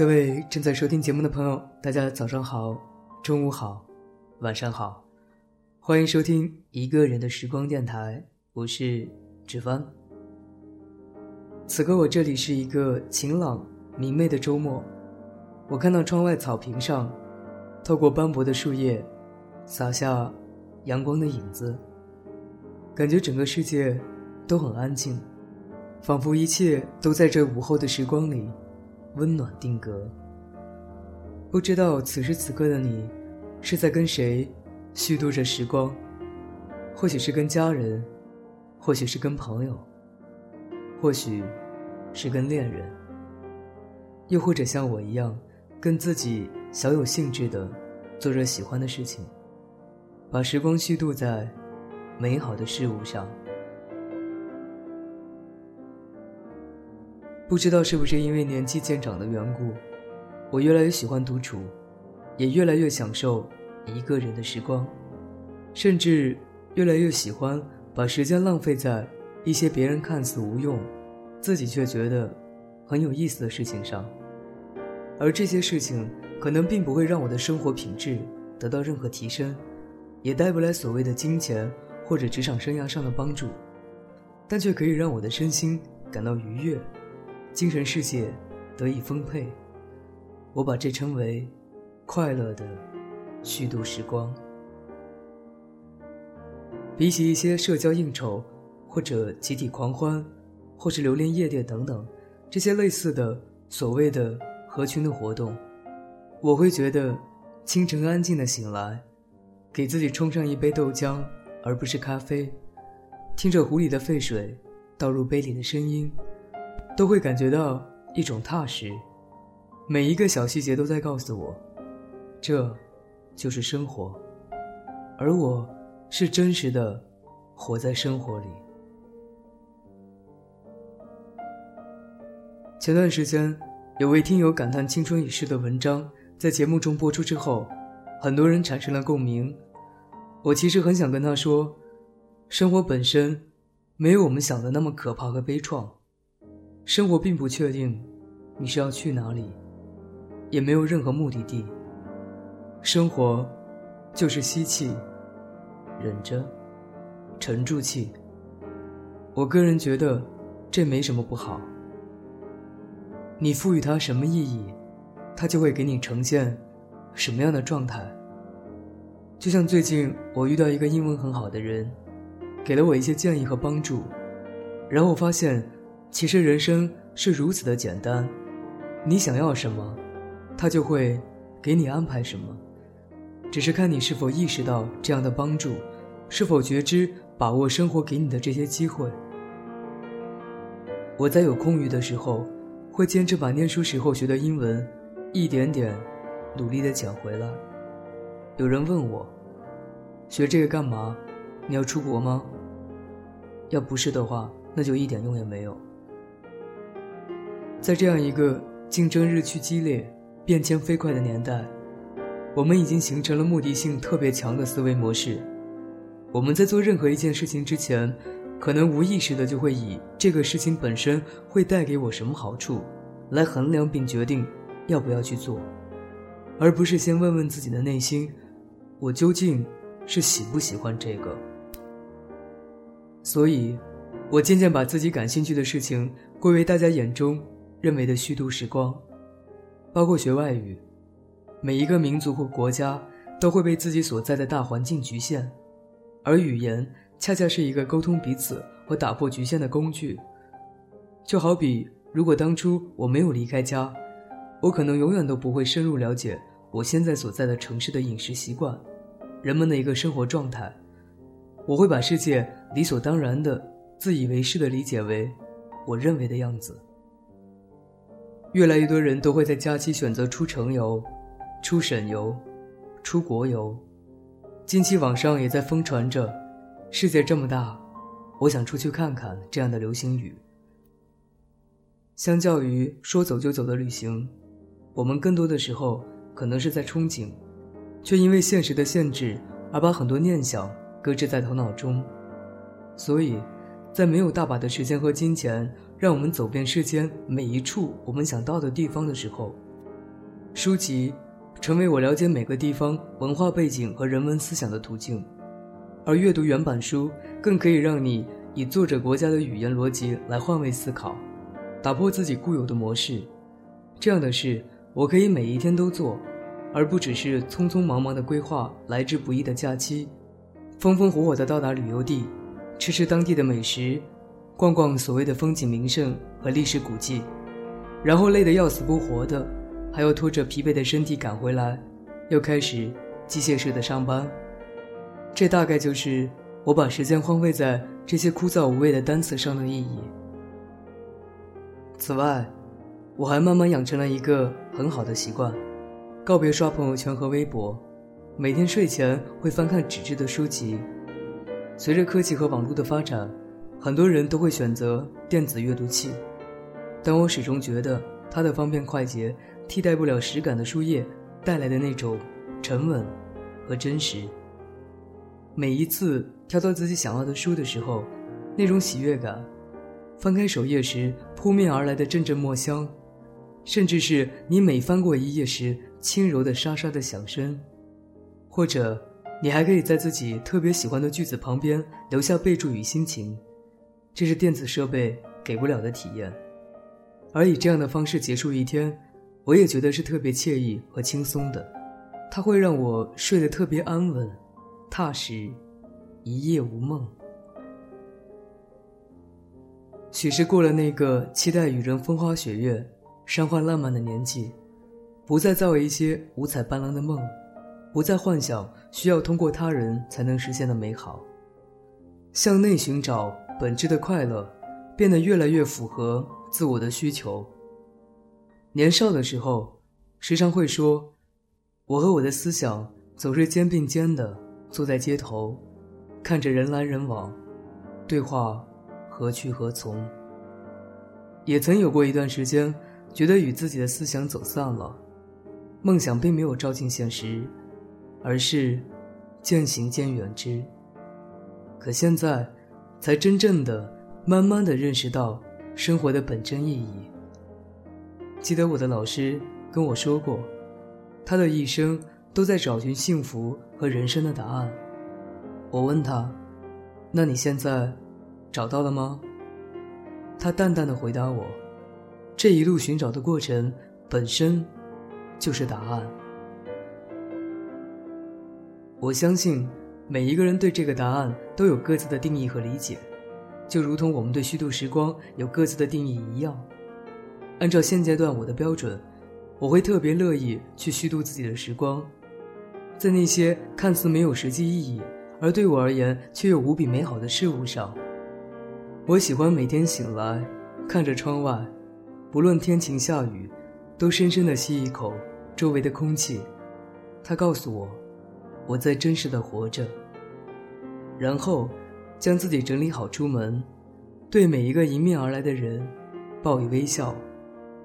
各位正在收听节目的朋友，大家早上好，中午好，晚上好，欢迎收听一个人的时光电台，我是志帆。此刻我这里是一个晴朗明媚的周末，我看到窗外草坪上，透过斑驳的树叶，洒下阳光的影子，感觉整个世界都很安静，仿佛一切都在这午后的时光里。温暖定格。不知道此时此刻的你，是在跟谁虚度着时光？或许是跟家人，或许是跟朋友，或许是跟恋人，又或者像我一样，跟自己小有兴致的做着喜欢的事情，把时光虚度在美好的事物上。不知道是不是因为年纪渐长的缘故，我越来越喜欢独处，也越来越享受一个人的时光，甚至越来越喜欢把时间浪费在一些别人看似无用，自己却觉得很有意思的事情上。而这些事情可能并不会让我的生活品质得到任何提升，也带不来所谓的金钱或者职场生涯上的帮助，但却可以让我的身心感到愉悦。精神世界得以丰沛，我把这称为快乐的虚度时光。比起一些社交应酬，或者集体狂欢，或是流连夜店等等这些类似的所谓的合群的活动，我会觉得清晨安静的醒来，给自己冲上一杯豆浆而不是咖啡，听着壶里的沸水倒入杯里的声音。都会感觉到一种踏实，每一个小细节都在告诉我，这就是生活，而我是真实的活在生活里。前段时间，有位听友感叹青春已逝的文章在节目中播出之后，很多人产生了共鸣。我其实很想跟他说，生活本身没有我们想的那么可怕和悲怆。生活并不确定，你是要去哪里，也没有任何目的地。生活，就是吸气，忍着，沉住气。我个人觉得，这没什么不好。你赋予它什么意义，它就会给你呈现什么样的状态。就像最近我遇到一个英文很好的人，给了我一些建议和帮助，然后我发现。其实人生是如此的简单，你想要什么，他就会给你安排什么，只是看你是否意识到这样的帮助，是否觉知把握生活给你的这些机会。我在有空余的时候，会坚持把念书时候学的英文，一点点努力的捡回来。有人问我，学这个干嘛？你要出国吗？要不是的话，那就一点用也没有。在这样一个竞争日趋激烈、变迁飞快的年代，我们已经形成了目的性特别强的思维模式。我们在做任何一件事情之前，可能无意识的就会以这个事情本身会带给我什么好处，来衡量并决定要不要去做，而不是先问问自己的内心：我究竟是喜不喜欢这个？所以，我渐渐把自己感兴趣的事情归为大家眼中。认为的虚度时光，包括学外语。每一个民族或国家都会被自己所在的大环境局限，而语言恰恰是一个沟通彼此和打破局限的工具。就好比，如果当初我没有离开家，我可能永远都不会深入了解我现在所在的城市的饮食习惯，人们的一个生活状态。我会把世界理所当然的自以为是的理解为我认为的样子。越来越多人都会在假期选择出城游、出省游、出国游。近期网上也在疯传着“世界这么大，我想出去看看”这样的流行语。相较于说走就走的旅行，我们更多的时候可能是在憧憬，却因为现实的限制而把很多念想搁置在头脑中。所以，在没有大把的时间和金钱让我们走遍世间每一处我们想到的地方的时候，书籍成为我了解每个地方文化背景和人文思想的途径，而阅读原版书更可以让你以作者国家的语言逻辑来换位思考。打破自己固有的模式，这样的事我可以每一天都做，而不只是匆匆忙忙的规划来之不易的假期，风风火火的到达旅游地，吃吃当地的美食，逛逛所谓的风景名胜和历史古迹，然后累得要死不活的，还要拖着疲惫的身体赶回来，又开始机械式的上班。这大概就是我把时间荒废在这些枯燥无味的单词上的意义。此外，我还慢慢养成了一个很好的习惯：告别刷朋友圈和微博，每天睡前会翻看纸质的书籍。随着科技和网络的发展，很多人都会选择电子阅读器，但我始终觉得它的方便快捷替代不了实感的书页带来的那种沉稳和真实。每一次挑到自己想要的书的时候，那种喜悦感。翻开首页时，扑面而来的阵阵墨香，甚至是你每翻过一页时轻柔的沙沙的响声，或者你还可以在自己特别喜欢的句子旁边留下备注与心情，这是电子设备给不了的体验。而以这样的方式结束一天，我也觉得是特别惬意和轻松的，它会让我睡得特别安稳、踏实，一夜无梦。许是过了那个期待与人风花雪月、山花烂漫的年纪，不再造一些五彩斑斓的梦，不再幻想需要通过他人才能实现的美好，向内寻找本质的快乐，变得越来越符合自我的需求。年少的时候，时常会说：“我和我的思想总是肩并肩的坐在街头，看着人来人往，对话。”何去何从？也曾有过一段时间，觉得与自己的思想走散了，梦想并没有照进现实，而是渐行渐远之。可现在，才真正的、慢慢的认识到生活的本真意义。记得我的老师跟我说过，他的一生都在找寻幸福和人生的答案。我问他：“那你现在？”找到了吗？他淡淡的回答我：“这一路寻找的过程本身，就是答案。”我相信每一个人对这个答案都有各自的定义和理解，就如同我们对虚度时光有各自的定义一样。按照现阶段我的标准，我会特别乐意去虚度自己的时光，在那些看似没有实际意义，而对我而言却又无比美好的事物上。我喜欢每天醒来，看着窗外，不论天晴下雨，都深深的吸一口周围的空气。它告诉我，我在真实的活着。然后，将自己整理好出门，对每一个迎面而来的人，报以微笑，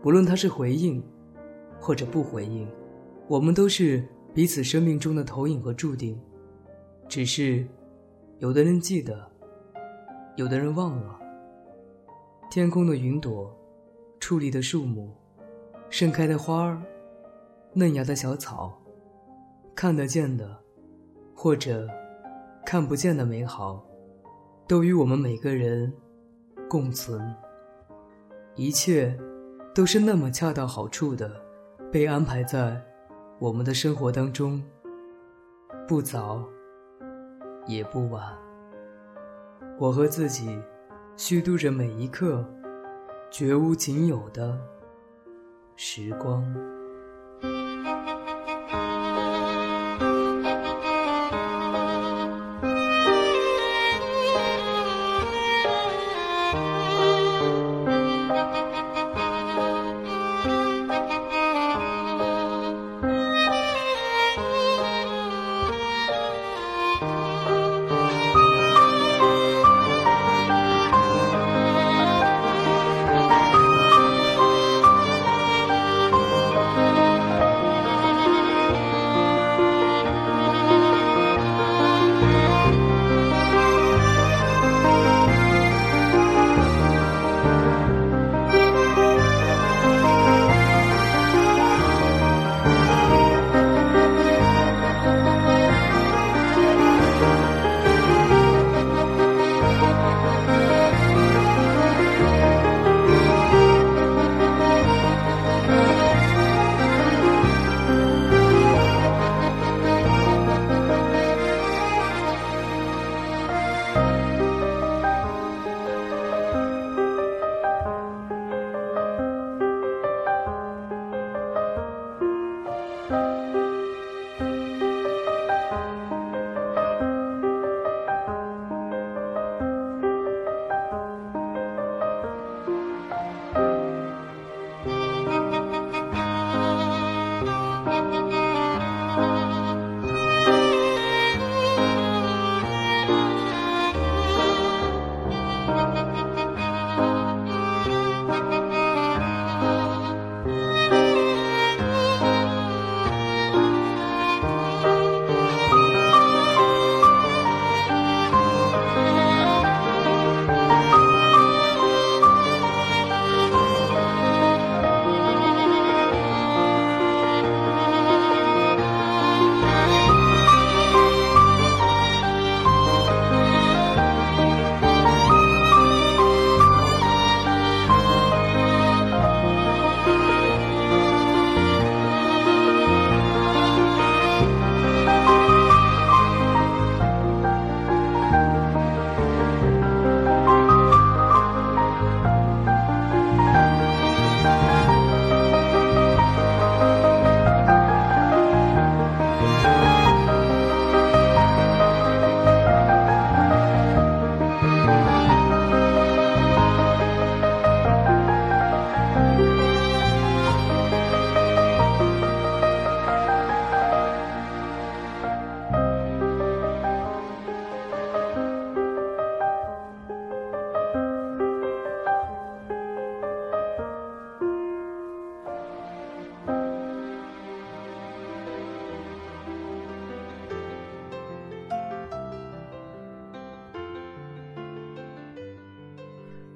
不论他是回应，或者不回应，我们都是彼此生命中的投影和注定。只是，有的人记得。有的人忘了，天空的云朵，矗立的树木，盛开的花儿，嫩芽的小草，看得见的，或者看不见的美好，都与我们每个人共存。一切都是那么恰到好处的，被安排在我们的生活当中，不早，也不晚。我和自己虚度着每一刻绝无仅有的时光。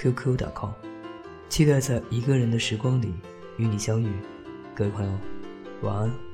qq.com，期待在一个人的时光里与你相遇，各位朋友，晚安。